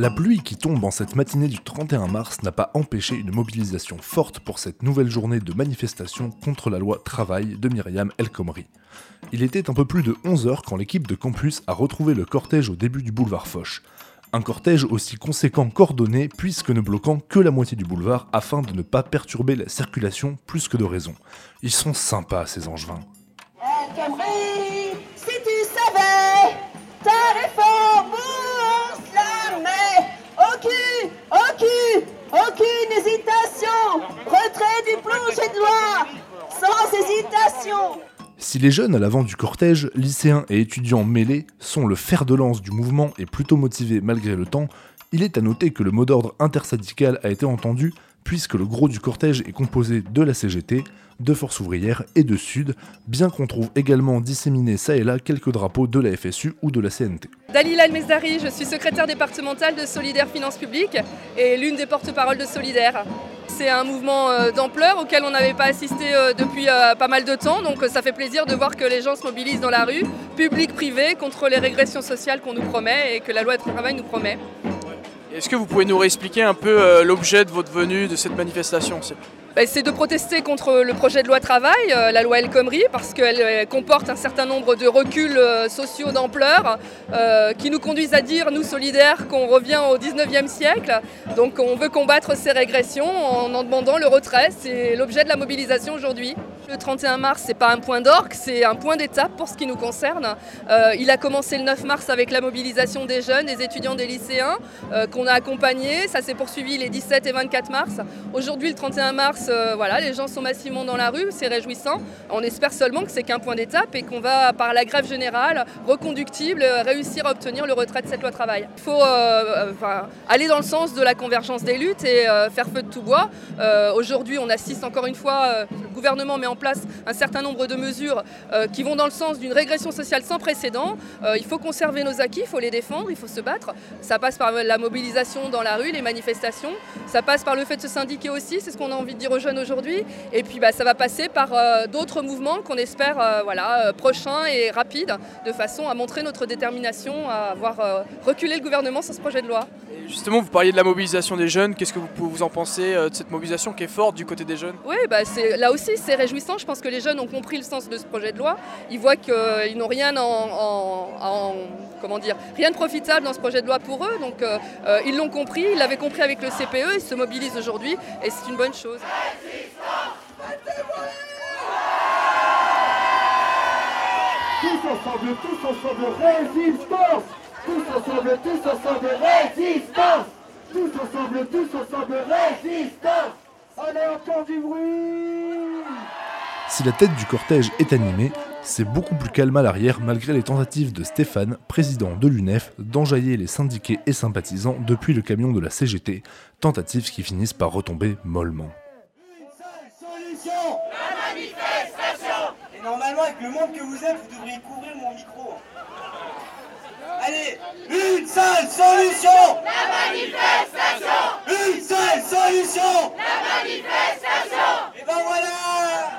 La pluie qui tombe en cette matinée du 31 mars n'a pas empêché une mobilisation forte pour cette nouvelle journée de manifestation contre la loi travail de Myriam El Khomri. Il était un peu plus de 11h quand l'équipe de campus a retrouvé le cortège au début du boulevard Foch. Un cortège aussi conséquent qu'ordonné puisque ne bloquant que la moitié du boulevard afin de ne pas perturber la circulation plus que de raison. Ils sont sympas ces angevins. Si les jeunes à l'avant du cortège, lycéens et étudiants mêlés, sont le fer de lance du mouvement et plutôt motivés malgré le temps, il est à noter que le mot d'ordre intersyndical a été entendu puisque le gros du cortège est composé de la CGT, de Force ouvrière et de Sud, bien qu'on trouve également disséminés ça et là quelques drapeaux de la FSU ou de la CNT. Dalila Almezdari, je suis secrétaire départementale de Solidaire Finances Publiques et l'une des porte-paroles de Solidaire. C'est un mouvement euh, d'ampleur auquel on n'avait pas assisté euh, depuis euh, pas mal de temps, donc ça fait plaisir de voir que les gens se mobilisent dans la rue, public, privé, contre les régressions sociales qu'on nous promet et que la loi de travail nous promet. Est-ce que vous pouvez nous réexpliquer un peu l'objet de votre venue de cette manifestation? C'est- Bah, C'est de protester contre le projet de loi travail, euh, la loi El Khomri, parce qu'elle euh, comporte un certain nombre de reculs euh, sociaux d'ampleur qui nous conduisent à dire, nous solidaires, qu'on revient au 19e siècle. Donc on veut combattre ces régressions en en demandant le retrait. C'est l'objet de la mobilisation aujourd'hui. Le 31 mars, c'est pas un point d'orgue, c'est un point d'étape pour ce qui nous concerne. Euh, il a commencé le 9 mars avec la mobilisation des jeunes, des étudiants, des lycéens euh, qu'on a accompagnés. Ça s'est poursuivi les 17 et 24 mars. Aujourd'hui, le 31 mars, euh, voilà, les gens sont massivement dans la rue, c'est réjouissant. On espère seulement que c'est qu'un point d'étape et qu'on va, par la grève générale, reconductible, réussir à obtenir le retrait de cette loi travail. Il faut aller dans le sens de la convergence des luttes et faire feu de tout bois. Aujourd'hui, on assiste encore une fois, le gouvernement met en place un certain nombre de mesures euh, qui vont dans le sens d'une régression sociale sans précédent. Euh, il faut conserver nos acquis, il faut les défendre, il faut se battre. Ça passe par la mobilisation dans la rue, les manifestations. Ça passe par le fait de se syndiquer aussi, c'est ce qu'on a envie de dire aux jeunes aujourd'hui. Et puis bah, ça va passer par euh, d'autres mouvements qu'on espère voilà, prochains et rapides, de façon à montrer notre détermination à avoir reculé le gouvernement sur ce projet de loi. Et Justement, vous parliez de la mobilisation des jeunes. Qu'est-ce que vous, vous en pensez de cette mobilisation qui est forte du côté des jeunes? Oui, bah là aussi c'est réjouissant. Je pense que les jeunes ont compris le sens de ce projet de loi. Ils voient qu'ils n'ont rien en, en- en- comment dire, rien de profitable dans ce projet de loi pour eux. Donc euh, euh, ils l'ont compris, ils l'avaient compris avec le CPE, ils se mobilisent aujourd'hui et c'est une bonne chose. Tous ensemble, tous ensemble, résistance Tous ensemble, tous ensemble, résistance Tous ensemble, tous ensemble, résistance Allez, encore du bruit Si la tête du cortège est animée, c'est beaucoup plus calme à l'arrière malgré les tentatives de Stéphane, président de l'UNEF, d'enjailler les syndiqués et sympathisants depuis le camion de la CGT, tentatives qui finissent par retomber mollement. Solution La manifestation Et normalement, avec le monde que vous êtes, vous devriez couvrir mon micro. Allez, une seule solution La manifestation Une seule solution La manifestation Et ben voilà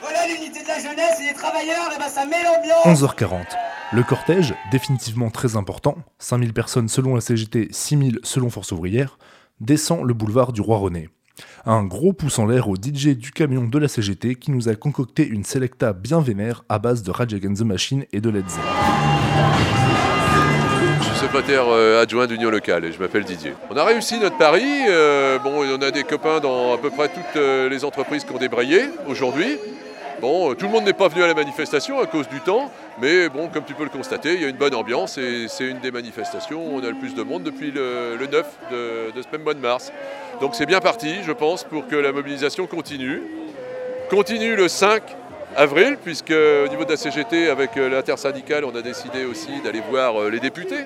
Voilà l'unité de la jeunesse et des travailleurs, et ben ça met l'ambiance 11h40. Le cortège, définitivement très important, 5000 personnes selon la CGT, 6000 selon Force ouvrière, descend le boulevard du Roi René. Un gros pouce en l'air au DJ du camion de la CGT qui nous a concocté une selecta bien vénère à base de Rage Against the Machine et de Led Zeppelin. Je suis secrétaire euh, adjoint d'Union locale et je m'appelle Didier. On a réussi notre pari. euh, bon, on a des copains dans à peu près toutes euh, les entreprises qui ont débrayé aujourd'hui. Bon, euh, tout le monde n'est pas venu à la manifestation à cause du temps, mais bon, comme tu peux le constater, il y a une bonne ambiance et c'est une des manifestations où on a le plus de monde depuis le, le 9 de, ce même mois de mars. Donc c'est bien parti, je pense, pour que la mobilisation continue. Continue le 5 avril, puisque au niveau de la CGT, avec euh, l'intersyndicale, on a décidé aussi d'aller voir euh, les députés.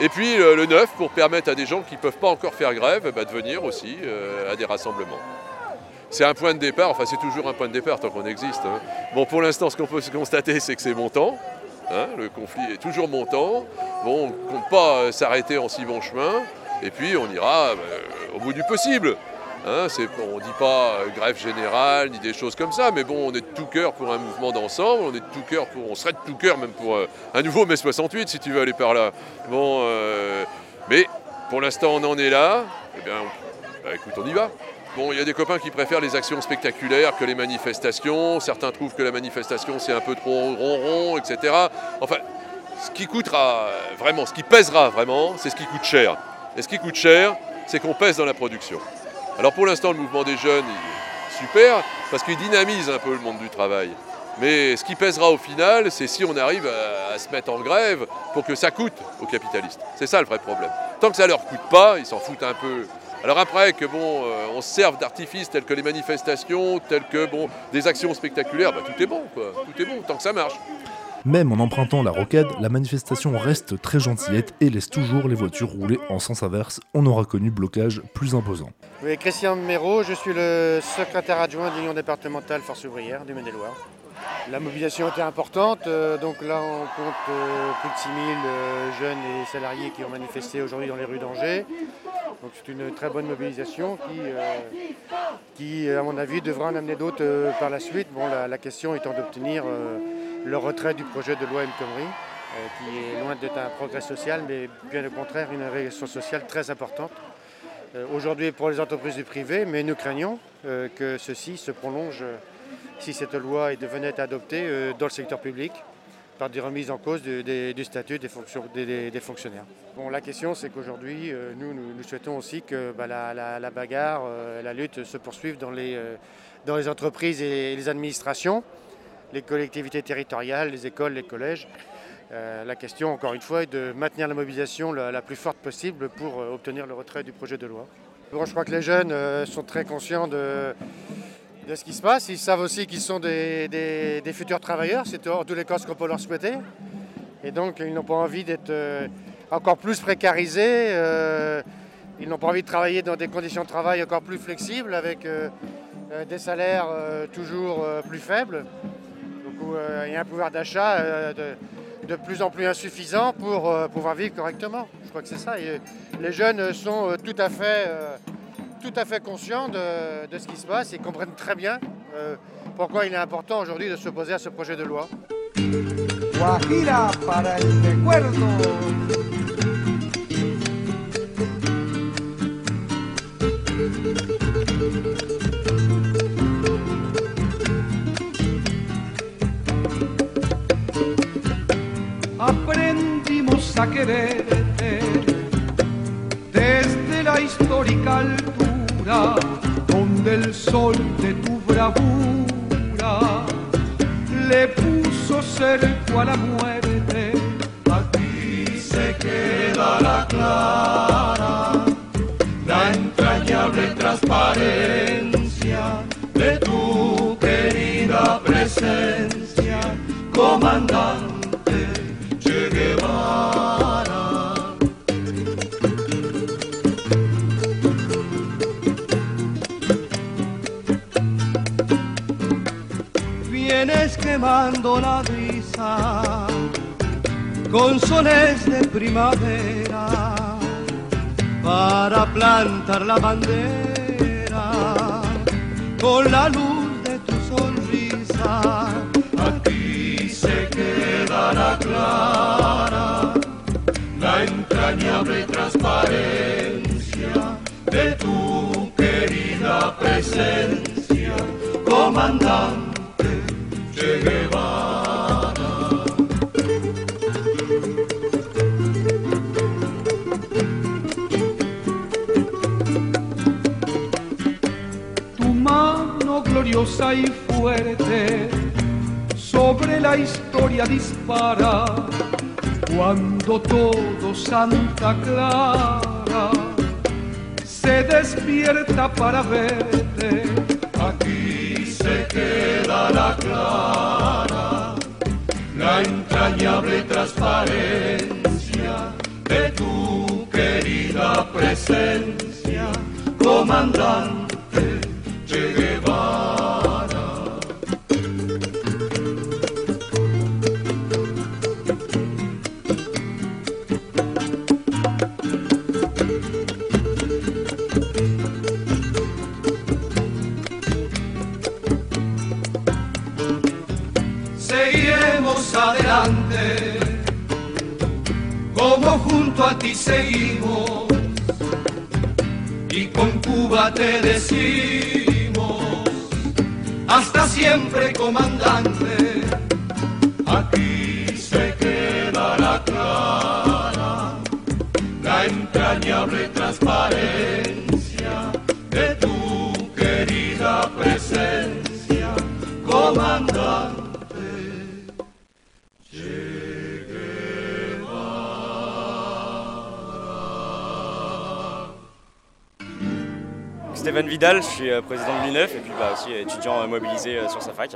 Et puis le 9, pour permettre à des gens qui ne peuvent pas encore faire grève, ben, de venir aussi à des rassemblements. C'est un point de départ, enfin c'est toujours un point de départ tant qu'on existe. hein. Bon, pour l'instant, ce qu'on peut constater, c'est que c'est montant. hein, le conflit est toujours montant. Bon, on ne compte pas euh, s'arrêter en si bon chemin. Et puis on ira euh, au bout du possible. Hein, on ne dit pas euh, grève générale ni des choses comme ça, mais bon, on est de tout cœur pour un mouvement d'ensemble, on est de tout cœur pour, on serait de tout cœur même pour un nouveau mai 68 si tu veux aller par là. Bon, mais pour l'instant on en est là. Eh bien, bah, écoute, on y va. Bon, il y a des copains qui préfèrent les actions spectaculaires que les manifestations. Certains trouvent que la manifestation c'est un peu trop ronron, etc. Enfin, ce qui coûtera vraiment, ce qui pèsera vraiment, c'est ce qui coûte cher. Et ce qui coûte cher, c'est qu'on pèse dans la production. Alors pour l'instant, le mouvement des jeunes, est super, parce qu'il dynamise un peu le monde du travail. Mais ce qui pèsera au final, c'est si on arrive à, se mettre en grève pour que ça coûte aux capitalistes. C'est ça le vrai problème. Tant que ça leur coûte pas, ils s'en foutent un peu. Alors après que bon, euh, on se serve d'artifices tels que les manifestations, tels que bon, des actions spectaculaires, bah, tout est bon, quoi. Tout est bon, tant que ça marche. Même en empruntant la rocade, la manifestation reste très gentillette et laisse toujours les voitures rouler en sens inverse. On aura connu blocage plus imposant. Oui, Christian Méraud, je suis le secrétaire adjoint de l'Union départementale Force ouvrière du Maine-et-Loire. La mobilisation était importante, euh, donc là on compte euh, plus de 6000 euh, jeunes et salariés qui ont manifesté aujourd'hui dans les rues d'Angers. C'est une très bonne mobilisation qui, qui, à mon avis, devra en amener d'autres par la suite. Bon, la, question étant d'obtenir le retrait du projet de loi El Khomri, qui est loin d'être un progrès social, mais bien au contraire une régression sociale très importante. Aujourd'hui pour les entreprises du privé, mais nous craignons que ceci se prolonge si cette loi devenait adoptée euh, dans le secteur public par des remises en cause du statut des, fonctionnaires. Bon, la question, c'est qu'aujourd'hui, euh, nous, nous, souhaitons aussi que bah, la, bagarre, euh, la lutte se poursuive dans les, dans les entreprises et les administrations, les collectivités territoriales, les écoles, les collèges. la question, encore une fois, est de maintenir la mobilisation la, plus forte possible pour obtenir le retrait du projet de loi. je crois que les jeunes sont très conscients de, ce qui se passe. Ils savent aussi qu'ils sont des, futurs travailleurs, c'est en tous les cas ce qu'on peut leur souhaiter. Et donc ils n'ont pas envie d'être euh, encore plus précarisés, euh, ils n'ont pas envie de travailler dans des conditions de travail encore plus flexibles, avec euh, des salaires toujours plus faibles. Il y a un pouvoir d'achat de, plus en plus insuffisant pour pouvoir vivre correctement. Je crois que c'est ça. les jeunes sont tout à fait tout à fait conscients de, ce qui se passe. Et comprennent très bien euh, pourquoi il est important aujourd'hui de s'opposer à ce projet de loi. Aprendimos a quererte desde la histórica donde el sol de tu bravura le puso cerco a la muerte. Aquí se queda la clara, la entrañable transparencia de tu querida presencia, comandante quemando la brisa con soles de primavera para plantar la bandera con la luz de tu sonrisa. Aquí se quedará clara la entrañable transparencia de tu querida presencia, comandante gloriosa y fuerte sobre la historia dispara cuando todo Santa Clara se despierta para verte se queda la clara, la entrañable transparencia de tu querida presencia, comandante a ti seguimos y con Cuba te decimos, hasta siempre comandante, aquí se quedará clara la entrañable transparencia de tu querida presencia, comandante. Stéphane Vidal, je suis euh, président de l'UNEF et puis bah, aussi étudiant euh, mobilisé euh, sur sa fac.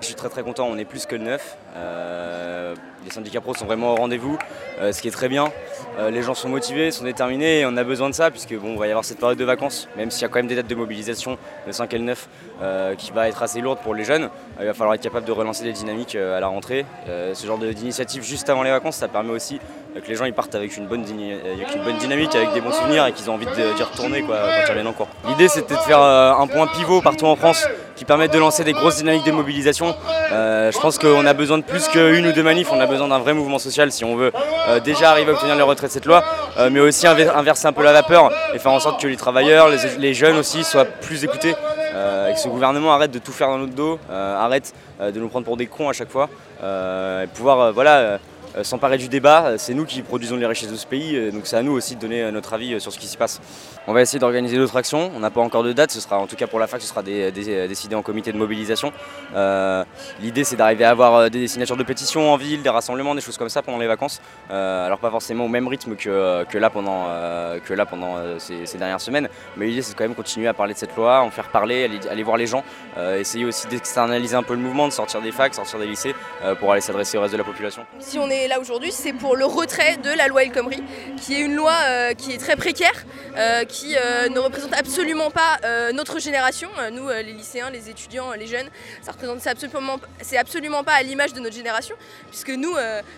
Je suis très très content, on est plus que le neuf. Euh, les syndicats pro sont vraiment au rendez-vous, euh, ce qui est très bien. Euh, les gens sont motivés, sont déterminés et on a besoin de ça puisque bon, va y avoir cette période de vacances, même s'il y a quand même des dates de mobilisation, le 5 et le 9, euh, qui va être assez lourde pour les jeunes. Euh, il va falloir être capable de relancer des dynamiques euh, à la rentrée. Euh, ce genre d'initiative juste avant les vacances, ça permet aussi euh, que les gens ils partent avec une bonne, dyni- avec une bonne dynamique, avec des bons souvenirs et qu'ils ont envie d'y retourner quoi, quand ils reviennent en cours. L'idée c'était de faire euh, un point pivot partout en France qui permette de lancer des grosses dynamiques de mobilisation. Euh, je pense qu'on a besoin de plus qu'une ou deux manifs, on a besoin d'un vrai mouvement social si on veut euh, déjà arriver à obtenir le retrait de cette loi, euh, mais aussi inver- inverser un peu la vapeur et faire en sorte que les travailleurs, les, les jeunes aussi soient plus écoutés. euh, et que ce gouvernement arrête de tout faire dans notre dos, euh, arrête euh, de nous prendre pour des cons à chaque fois, euh, et pouvoir euh, voilà, euh, euh, s'emparer du débat. Euh, C'est nous qui produisons les richesses de ce pays, euh, donc c'est à nous aussi de donner euh, notre avis euh, sur ce qui s'y passe. On va essayer d'organiser d'autres actions. On n'a pas encore de date. Ce sera en tout cas pour la fac, ce sera décidé en comité de mobilisation. Euh, L'idée, c'est d'arriver à avoir euh, des signatures de pétitions en ville, des rassemblements, des choses comme ça pendant les vacances. Euh, alors pas forcément au même rythme que, là pendant, euh, que pendant euh, ces, dernières semaines. Mais l'idée, c'est quand même continuer à parler de cette loi, en faire parler, aller, aller voir les gens, euh, essayer aussi d'externaliser un peu le mouvement, de sortir des facs, sortir des lycées, euh, pour aller s'adresser au reste de la population. Si on est là aujourd'hui, c'est pour le retrait de la loi El Khomri, qui est une loi euh, qui est très précaire, euh, qui euh, ne représente absolument pas notre génération, nous les lycéens, les étudiants, les jeunes, ça représente absolument, c'est absolument pas à l'image de notre génération, puisque nous,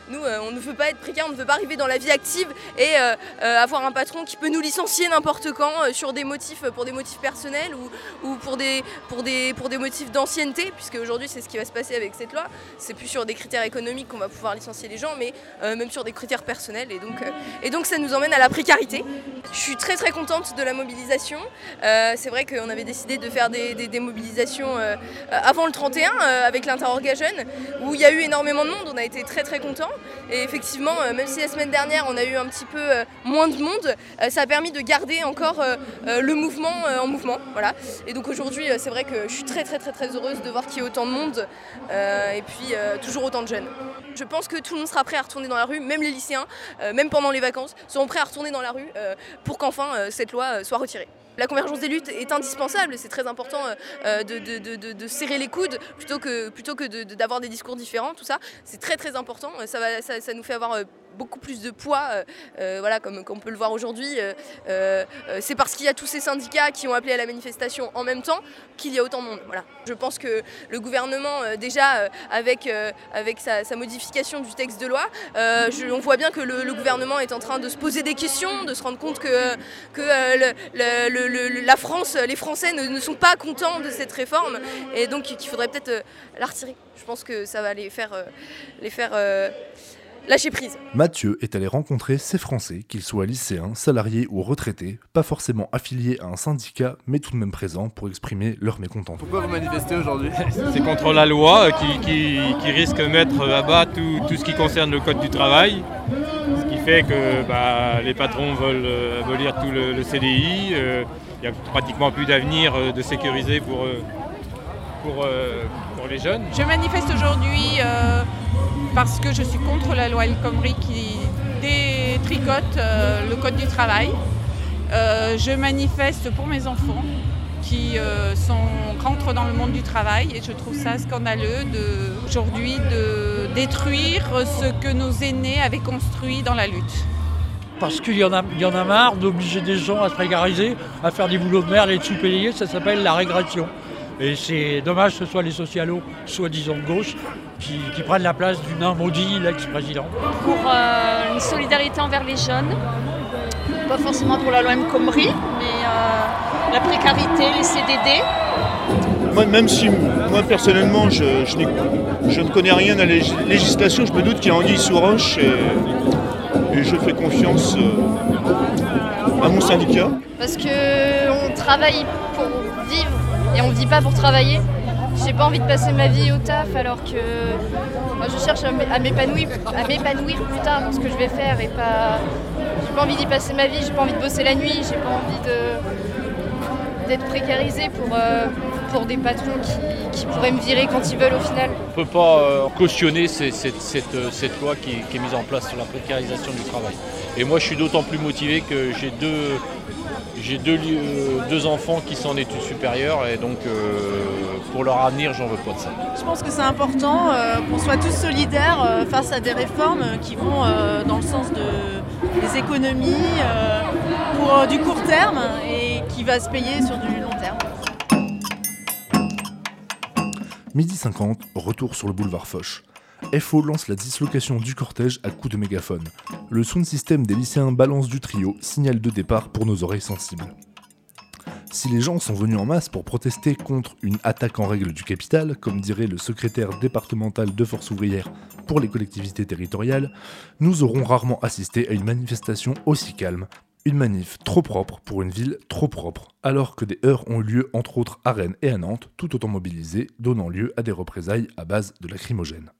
nous on ne veut pas être précaire, on ne veut pas arriver dans la vie active et avoir un patron qui peut nous licencier n'importe quand sur des motifs, pour des motifs personnels ou, ou pour, des, pour, des, pour des motifs d'ancienneté, puisque aujourd'hui c'est ce qui va se passer avec cette loi, c'est plus sur des critères économiques qu'on va pouvoir licencier les gens, mais euh, même sur des critères personnels. Et donc, euh, et donc ça nous emmène à la précarité. Je suis très très contente de la mobilisation. Euh, c'est vrai qu'on avait décidé de faire des, des- mobilisations avant le 31 euh, avec l'interroga jeune, où il y a eu énormément de monde. On a été très très contents. Et effectivement, même si la semaine dernière on a eu un petit peu moins de monde, ça a permis de garder encore le mouvement en mouvement. Voilà. Et donc aujourd'hui, c'est vrai que je suis très très très très heureuse de voir qu'il y ait autant de monde et puis toujours autant de jeunes. Je pense que tout le monde sera prêt à retourner dans la rue, même les lycéens, euh, même pendant les vacances, seront prêts à retourner dans la rue euh, pour qu'enfin euh, cette loi soit retirée. La convergence des luttes est indispensable, c'est très important de, de- de- de- serrer les coudes plutôt que, plutôt que d'avoir des discours différents, tout ça, c'est très très important, ça, va, ça, nous fait avoir beaucoup plus de poids, euh, euh, voilà, comme, on peut le voir aujourd'hui. euh, c'est parce qu'il y a tous ces syndicats qui ont appelé à la manifestation en même temps qu'il y a autant de monde. Voilà. Je pense que le gouvernement, déjà avec, avec sa, modification du texte de loi, on voit bien que le, gouvernement est en train de se poser des questions, de se rendre compte que, que la France, les Français ne, sont pas contents de cette réforme et donc qu'il faudrait peut-être la retirer. Je pense que ça va les faire, les faire lâcher prise. Mathieu est allé rencontrer ces Français, qu'ils soient lycéens, salariés ou retraités, pas forcément affiliés à un syndicat, mais tout de même présents pour exprimer leur mécontentement. Pourquoi vous manifestez aujourd'hui C'est contre la loi euh, qui, qui- qui risque de mettre à bas tout, tout ce qui concerne le code du travail. Ce qui fait que bah, les patrons veulent euh, abolir tout le, le CDI. euh, Il n'y a pratiquement plus d'avenir de sécuriser pour, pour, pour les jeunes. Je manifeste aujourd'hui euh, parce que je suis contre la loi El Khomri qui détricote euh, le code du travail. Euh, je manifeste pour mes enfants qui euh, sont, rentrent dans le monde du travail et je trouve ça scandaleux aujourd'hui de détruire ce que nos aînés avaient construit dans la lutte. Parce qu'il y, en a- il y en a marre d'obliger des gens à se prégariser, à faire des boulots de merde et de sous-payés, ça s'appelle la régression. Et c'est dommage que ce soit les socialos, soi-disant de gauche, qui, qui prennent la place du nain maudit, l'ex-président. pour euh, une solidarité envers les jeunes. Pas forcément pour la loi M. Khomri, mais euh, la précarité, les CDD. Moi, même si moi personnellement je, je n'ai- je ne connais rien à la légis- législation, je me doute qu'il y a anguille sous roche et, et je fais confiance euh, à mon syndicat. Parce qu'on travaille et on ne vit pas pour travailler. J'ai pas envie de passer ma vie au taf alors que moi je cherche à m'épanouir, à m'épanouir plus tard dans ce que je vais faire et pas. J'ai pas envie d'y passer ma vie, j'ai pas envie de bosser la nuit, j'ai pas envie d'être précarisé pour, euh, pour des patrons qui, qui, pourraient me virer quand ils veulent au final. On ne peut pas euh, cautionner cette, cette, cette, cette loi qui, qui, est mise en place sur la précarisation du travail. Et moi je suis d'autant plus motivé que j'ai deux, j'ai deux, deux, enfants qui sont en études supérieures et donc euh, pour leur avenir, j'en veux pas de ça. Je pense que c'est important euh, qu'on soit tous solidaires euh, face à des réformes qui vont euh, dans le sens de, des économies pour du court terme et qui va se payer sur du Midi 50, retour sur le boulevard Foch. FO lance la dislocation du cortège à coups de mégaphone. Le sound system des lycéens balance du trio, signal de départ pour nos oreilles sensibles. Si les gens sont venus en masse pour protester contre une attaque en règle du capital, comme dirait le secrétaire départemental de Force ouvrière pour les collectivités territoriales, nous aurons rarement assisté à une manifestation aussi calme. Une manif trop propre pour une ville trop propre, alors que des heurts ont eu lieu entre autres à Rennes et à Nantes, tout autant mobilisés, donnant lieu à des représailles à base de lacrymogènes.